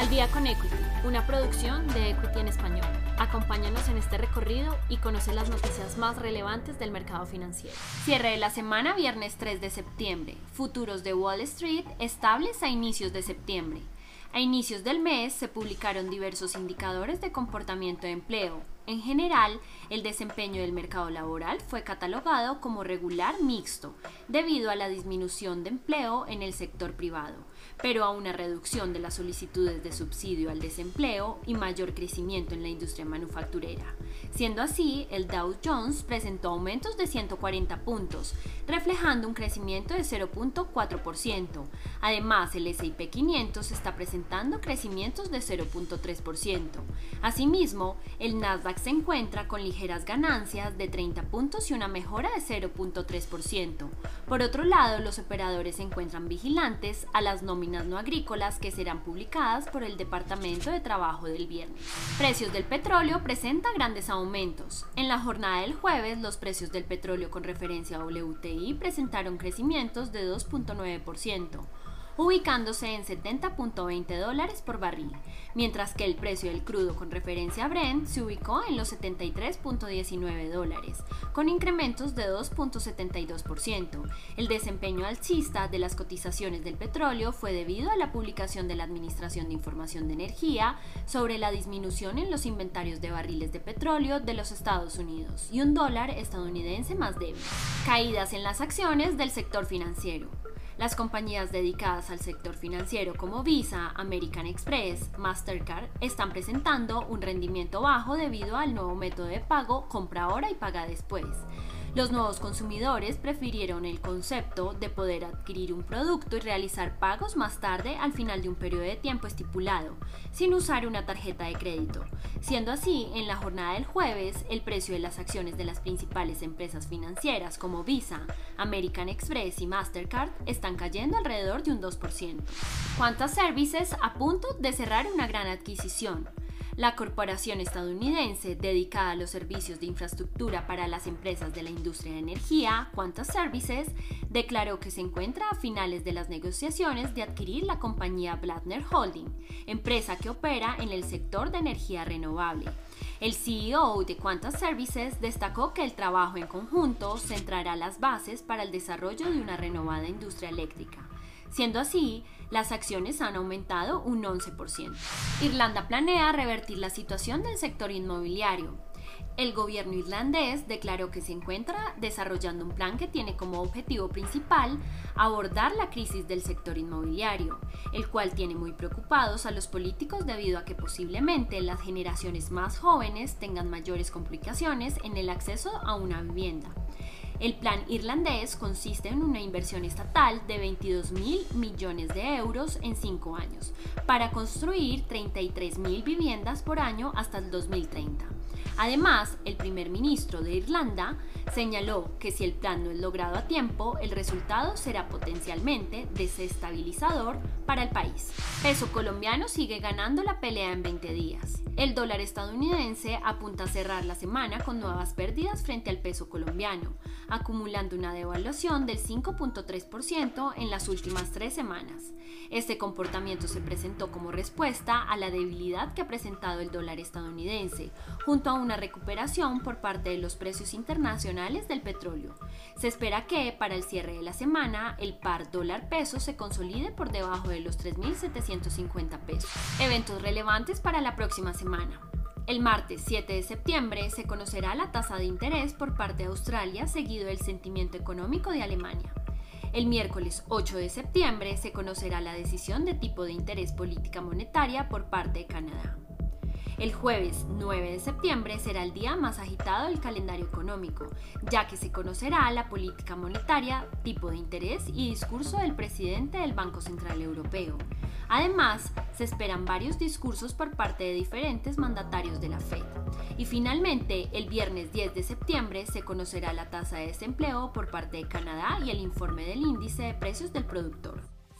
Al día con Equity, una producción de Equity en español. Acompáñanos en este recorrido y conoce las noticias más relevantes del mercado financiero. Cierre de la semana viernes 3 de septiembre. Futuros de Wall Street estables a inicios de septiembre. A inicios del mes se publicaron diversos indicadores de comportamiento de empleo, en general, el desempeño del mercado laboral fue catalogado como regular mixto, debido a la disminución de empleo en el sector privado, pero a una reducción de las solicitudes de subsidio al desempleo y mayor crecimiento en la industria manufacturera. Siendo así, el Dow Jones presentó aumentos de 140 puntos, reflejando un crecimiento de 0.4%. Además, el S&P 500 está presentando crecimientos de 0.3%. Asimismo, el Nasdaq se encuentra con ligeras ganancias de 30 puntos y una mejora de 0.3%. Por otro lado, los operadores se encuentran vigilantes a las nóminas no agrícolas que serán publicadas por el Departamento de Trabajo del viernes. Precios del petróleo presenta grandes aumentos. En la jornada del jueves, los precios del petróleo con referencia a WTI presentaron crecimientos de 2.9% ubicándose en 70.20 dólares por barril, mientras que el precio del crudo con referencia a Brent se ubicó en los 73.19 dólares, con incrementos de 2.72%. El desempeño alcista de las cotizaciones del petróleo fue debido a la publicación de la Administración de Información de Energía sobre la disminución en los inventarios de barriles de petróleo de los Estados Unidos y un dólar estadounidense más débil. Caídas en las acciones del sector financiero. Las compañías dedicadas al sector financiero como Visa, American Express, Mastercard están presentando un rendimiento bajo debido al nuevo método de pago compra ahora y paga después. Los nuevos consumidores prefirieron el concepto de poder adquirir un producto y realizar pagos más tarde al final de un periodo de tiempo estipulado, sin usar una tarjeta de crédito. Siendo así, en la jornada del jueves, el precio de las acciones de las principales empresas financieras como Visa, American Express y Mastercard están cayendo alrededor de un 2%. ¿Cuántas Services a punto de cerrar una gran adquisición? La corporación estadounidense dedicada a los servicios de infraestructura para las empresas de la industria de energía, Quanta Services, declaró que se encuentra a finales de las negociaciones de adquirir la compañía Blattner Holding, empresa que opera en el sector de energía renovable. El CEO de Quanta Services destacó que el trabajo en conjunto centrará las bases para el desarrollo de una renovada industria eléctrica. Siendo así, las acciones han aumentado un 11%. Irlanda planea revertir la situación del sector inmobiliario. El gobierno irlandés declaró que se encuentra desarrollando un plan que tiene como objetivo principal abordar la crisis del sector inmobiliario, el cual tiene muy preocupados a los políticos debido a que posiblemente las generaciones más jóvenes tengan mayores complicaciones en el acceso a una vivienda. El plan irlandés consiste en una inversión estatal de 22 mil millones de euros en cinco años para construir 33 mil viviendas por año hasta el 2030. Además, el primer ministro de Irlanda señaló que si el plan no es logrado a tiempo, el resultado será potencialmente desestabilizador para el país. Peso colombiano sigue ganando la pelea en 20 días. El dólar estadounidense apunta a cerrar la semana con nuevas pérdidas frente al peso colombiano, acumulando una devaluación del 5.3% en las últimas tres semanas. Este comportamiento se presentó como respuesta a la debilidad que ha presentado el dólar estadounidense, junto a una recuperación por parte de los precios internacionales del petróleo. Se espera que para el cierre de la semana el par dólar-peso se consolide por debajo de los 3.750 pesos. Eventos relevantes para la próxima semana. El martes 7 de septiembre se conocerá la tasa de interés por parte de Australia seguido del sentimiento económico de Alemania. El miércoles 8 de septiembre se conocerá la decisión de tipo de interés política monetaria por parte de Canadá. El jueves 9 de septiembre será el día más agitado del calendario económico, ya que se conocerá la política monetaria, tipo de interés y discurso del presidente del Banco Central Europeo. Además, se esperan varios discursos por parte de diferentes mandatarios de la Fed. Y finalmente, el viernes 10 de septiembre se conocerá la tasa de desempleo por parte de Canadá y el informe del índice de precios del productor.